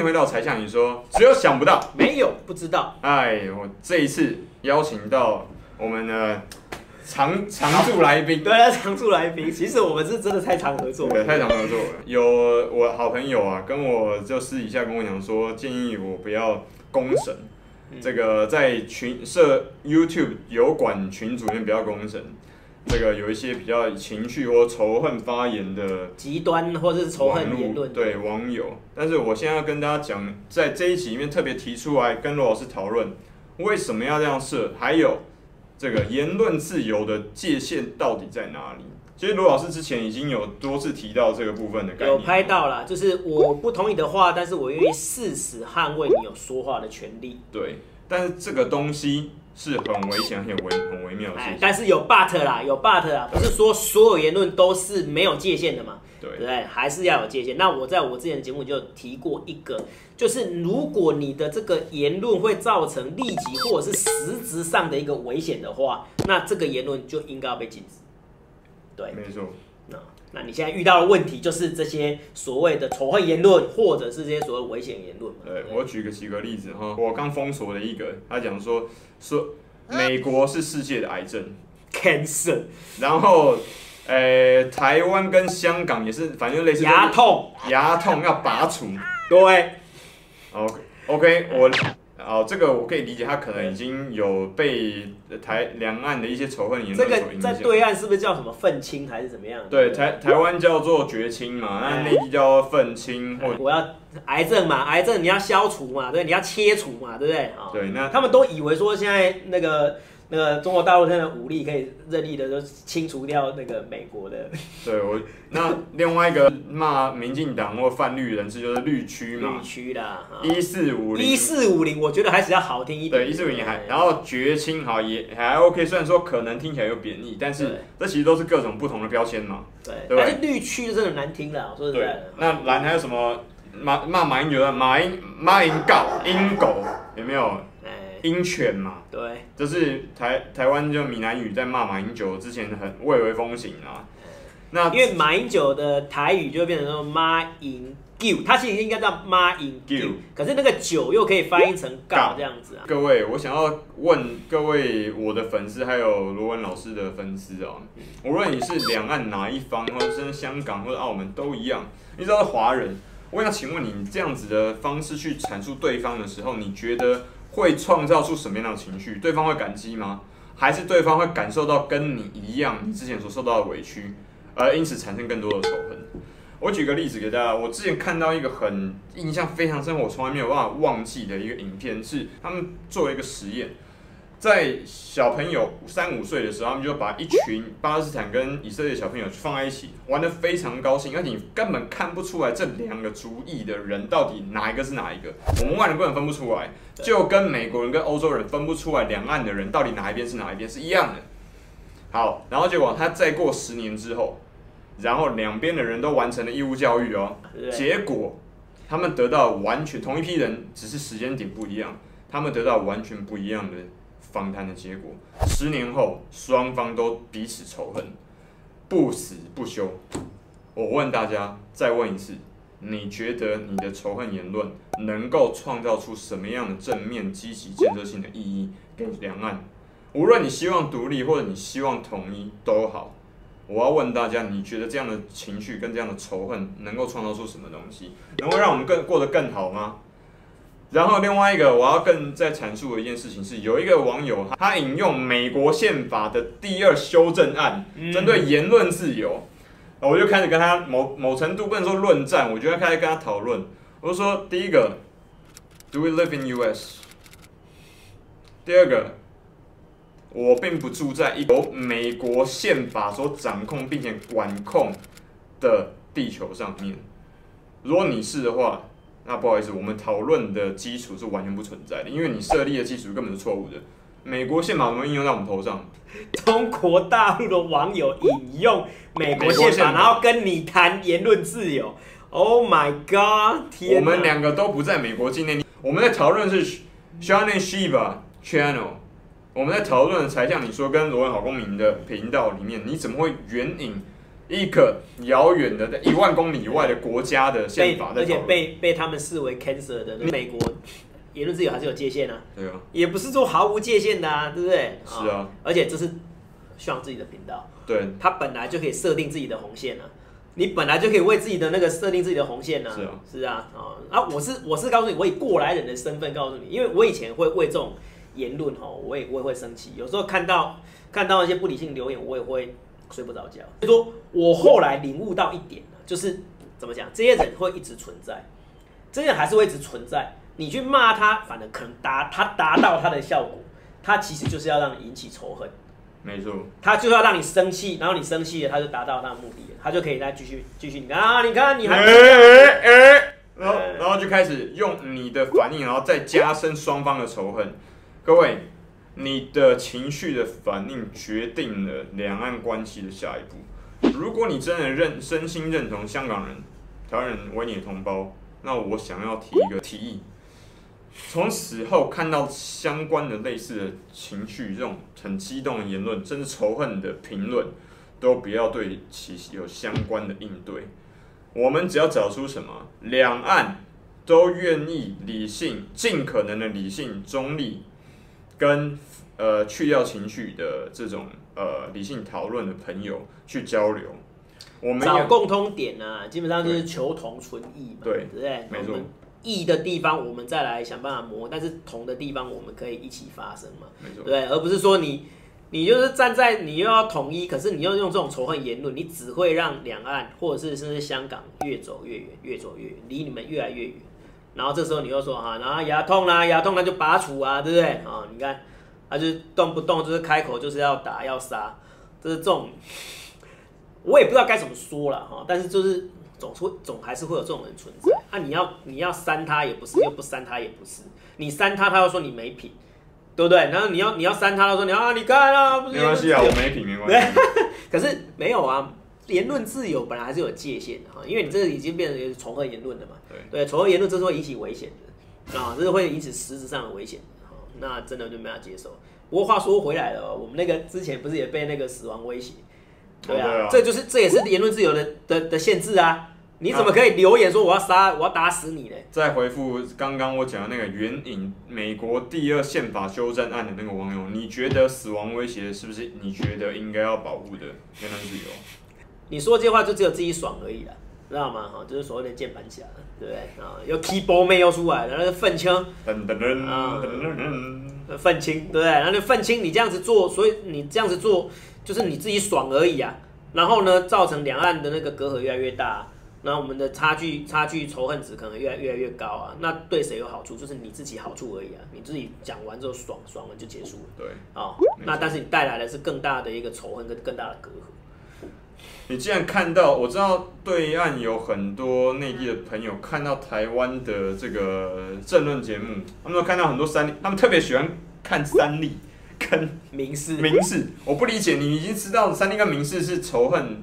迎回到柴 Sean 你说，只有想不到，没有不知道。哎，我这一次邀请到我们的常常驻来宾，对啊，常驻来宾。其实我们是真的太常合作了，对，太常合作了。有我好朋友啊，跟我就私底下跟我讲说，建议我不要公审，嗯、这个在群社 YouTube 油管群组里面不要公审。这个有一些比较情绪或仇恨发言的极端或者是仇恨言论，对网友。但是我现在要跟大家讲，在这一集里面特别提出来跟罗老师讨论，为什么要这样设，还有这个言论自由的界限到底在哪里？其实罗老师之前已经有多次提到这个部分的概念，有拍到了，就是我不同意的话，但是我愿意誓死捍卫你有说话的权利。对，但是这个东西。是很危险、很微、很微妙的事情。但是有 but 啦，有 but 啦，不是说所有言论都是没有界限的嘛？对，对，还是要有界限。那我在我之前的节目就提过一个，就是如果你的这个言论会造成立即或者是实质上的一个危险的话，那这个言论就应该要被禁止。对，没错。那那你现在遇到的问题就是这些所谓的仇恨言论，或者是这些所谓危险言论。对，我举个几个例子哈，我刚封锁了一个，他讲说说美国是世界的癌症，cancer，然后，呃，台湾跟香港也是，反正类似牙痛，牙痛要拔除，对，OK，OK，我。哦，这个我可以理解，他可能已经有被台两岸的一些仇恨言论所影响。这个在对岸是不是叫什么愤青还是怎么样？对，台台湾叫做绝青嘛，那内地叫愤青。或我要癌症嘛，癌症你要消除嘛，对，你要切除嘛，对不对？对，那他们都以为说现在那个。那个中国大陆现在武力可以任意的就清除掉那个美国的。对，我那另外一个骂民进党或泛绿人士就是绿区嘛。绿区啦。一四五零。一四五零，我觉得还是要好听一点。对，一四五零还，然后绝青好也还 OK，虽然说可能听起来有贬义，但是这其实都是各种不同的标签嘛。对。对。但是绿区真的难听了，说实在的。那蓝还有什么骂骂马英九的马英马英告英狗有没有？鹰犬嘛，对，这是台台湾就闽南语在骂马英九之前很蔚为风行啊。那因为马英九的台语就变成说马英九，他其实应该叫马英九，可是那个九又可以翻译成告这样子啊。各位，我想要问各位我的粉丝，还有罗文老师的粉丝啊，无论你是两岸哪一方，或者是香港或者澳门都一样，你知道华人，我想请问你这样子的方式去阐述对方的时候，你觉得？会创造出什么样的情绪？对方会感激吗？还是对方会感受到跟你一样，你之前所受到的委屈，而因此产生更多的仇恨？我举个例子给大家，我之前看到一个很印象非常深，我从来没有办法忘记的一个影片，是他们做了一个实验。在小朋友三五岁的时候，他们就把一群巴勒斯坦跟以色列小朋友放在一起，玩得非常高兴，而且你根本看不出来这两个族裔的人到底哪一个是哪一个，我们外人根本分不出来，就跟美国人跟欧洲人分不出来两岸的人到底哪一边是哪一边是一样的。好，然后结果他再过十年之后，然后两边的人都完成了义务教育哦，结果他们得到完全同一批人，只是时间点不一样，他们得到完全不一样的。访谈的结果，十年后双方都彼此仇恨，不死不休。我问大家，再问一次，你觉得你的仇恨言论能够创造出什么样的正面、积极、建设性的意义给两岸？无论你希望独立或者你希望统一都好，我要问大家，你觉得这样的情绪跟这样的仇恨能够创造出什么东西？能够让我们更过得更好吗？然后另外一个我要更再阐述的一件事情是，有一个网友他引用美国宪法的第二修正案，针对言论自由，我就开始跟他某某程度不能说论战，我就要开始跟他讨论。我就说，第一个，Do we live in U.S.？第二个，我并不住在一由美国宪法所掌控并且管控的地球上面。如果你是的话。那不好意思，我们讨论的基础是完全不存在的，因为你设立的基础根本是错误的。美国宪法怎么应用在我们头上？中国大陆的网友引用美国宪法，然后跟你谈言论自由。Oh my god！天，我们两个都不在美国境内。我们在讨论是 and Shiva Channel，我们在讨论才像你说跟罗文好公民的频道里面，你怎么会援引一个遥远的一万公里以外的国家的宪法，而且被被他们视为 cancer 的美国言论自由还是有界限啊。对啊，也不是说毫无界限的啊，对不对？是啊，而且这是上自己的频道，对，他本来就可以设定自己的红线啊。你本来就可以为自己的那个设定自己的红线呢、啊。是啊，是啊，啊，我是我是告诉你，我以过来人的身份告诉你，因为我以前会为这种言论哈，我也我也会生气，有时候看到看到一些不理性留言，我也会睡不着觉。所以说我后来领悟到一点就是怎么讲，这些人会一直存在，这些人还是会一直存在。你去骂他，反正可能达他达到他的效果，他其实就是要让你引起仇恨。没错，他就是要让你生气，然后你生气了，他就达到他的目的了，他就可以再继续继续。你看啊，你看你还，哎哎哎，然后然后就开始用你的反应，然后再加深双方的仇恨。各位，你的情绪的反应决定了两岸关系的下一步。如果你真的认真心认同香港人、台湾人为你的同胞，那我想要提一个提议。从此后看到相关的类似的情绪，这种很激动的言论，甚至仇恨的评论，都不要对其有相关的应对。我们只要找出什么，两岸都愿意理性、尽可能的理性、中立，跟呃去掉情绪的这种呃理性讨论的朋友去交流。我们找共通点啊，基本上就是求同存异嘛，对，对不对？没错。异的地方，我们再来想办法磨；但是同的地方，我们可以一起发生嘛。没错。对，而不是说你，你就是站在你又要统一，可是你又用这种仇恨言论，你只会让两岸或者是甚至香港越走越远，越走越远，离你们越来越远。然后这时候你又说哈，然后牙痛啦，牙痛那就拔除啊，对不对？啊，你看，他就动不动就是开口就是要打要杀，就是这种，我也不知道该怎么说了哈，但是就是。总会总还是会有这种人存在啊！你要你要删他也不是，又不删他也不是。你删他，他又说你没品，对不对？然后你要你要删他，他说你啊，你看啊，不是没关系啊，我没品没关系。可是没有啊，言论自由本来还是有界限的哈，因为你这个已经变成仇恨言论了嘛。对对，仇恨言论这是会引起危险的啊，这是会引起实质上的危险。那真的就没法接受。不过话说回来了，我们那个之前不是也被那个死亡威胁？对啊，对啊，这就是这也是言论自由的的的限制啊！你怎么可以留言说我要杀我要打死你呢？再回复刚刚我讲的那个援引美国第二宪法修正案的那个网友，你觉得死亡威胁是不是你觉得应该要保护的言论自由？你说这些话就只有自己爽而已了，知道吗？哈，就是所谓的键盘侠，对不对啊？又 keyboard 妹又出来了，那个愤青，愤青，对不对？然后那愤青，你这样子做，所以你这样子做。就是你自己爽而已啊，然后呢，造成两岸的那个隔阂越来越大，啊，那我们的差距差距仇恨值可能越来越来越高啊。那对谁有好处？就是你自己好处而已啊。你自己讲完之后爽爽了就结束了。对，哦，那但是你带来的是更大的一个仇恨跟更大的隔阂。你既然看到，我知道对岸有很多内地的朋友看到台湾的这个政论节目，他们都看到很多三立，他们特别喜欢看三立。跟民视，民视，我不理解，你已经知道三立跟民视是仇恨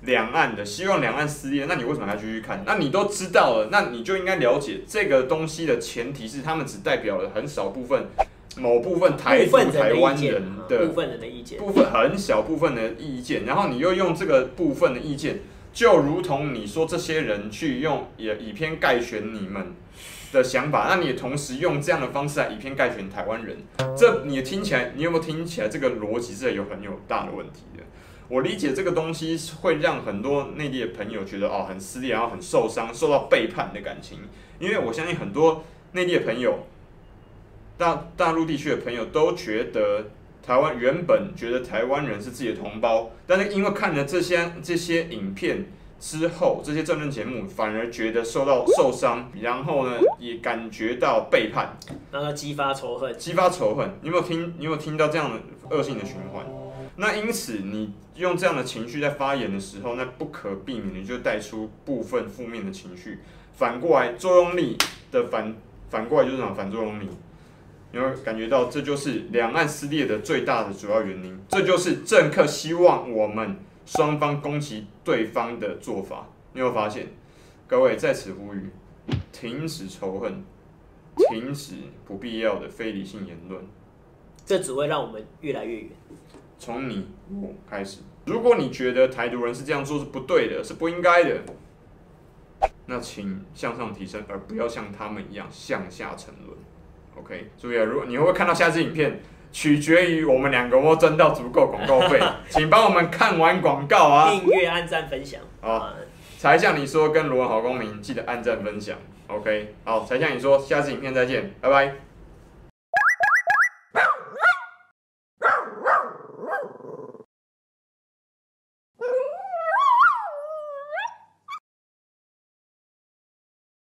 两岸的，希望两岸撕裂，那你为什么还继续看？那你都知道了，那你就应该了解这个东西的前提是，他们只代表了很少部分、某部分台独台湾人的部分人的意见，部分很小部分的意见，然后你又用这个部分的意见，就如同你说这些人去用也以偏概全你们。的想法，那你也同时用这样的方式来以偏概全台湾人，这你听起来，你有没有听起来这个逻辑是有很有大的问题的？我理解这个东西会让很多内地的朋友觉得哦很撕裂，然后很受伤，受到背叛的感情。因为我相信很多内地的朋友，大大陆地区的朋友都觉得台湾原本觉得台湾人是自己的同胞，但是因为看了这些这些影片。之后，这些政论节目反而觉得受到受伤，然后呢，也感觉到背叛，让他激发仇恨，激发仇恨。你有没有听？你有没有听到这样的恶性的循环？那因此，你用这样的情绪在发言的时候，那不可避免，的就带出部分负面的情绪。反过来，作用力的反反过来就是什么？反作用力。你会感觉到，这就是两岸撕裂的最大的主要原因。这就是政客希望我们。双方攻击对方的做法，你有发现？各位在此呼吁，停止仇恨，停止不必要的非理性言论。这只会让我们越来越远。从你我开始。如果你觉得台独人是这样做是不对的，是不应该的，那请向上提升，而不要像他们一样向下沉沦。OK，注意啊，如果你会看到下支影片，取决于我们两个有没有挣到足够广告费，请帮我们看完广告啊，订阅、按赞、分享。好，才向你说，跟罗文好公民记得按赞分享。OK，好，才向你说，下次影片再见，拜拜。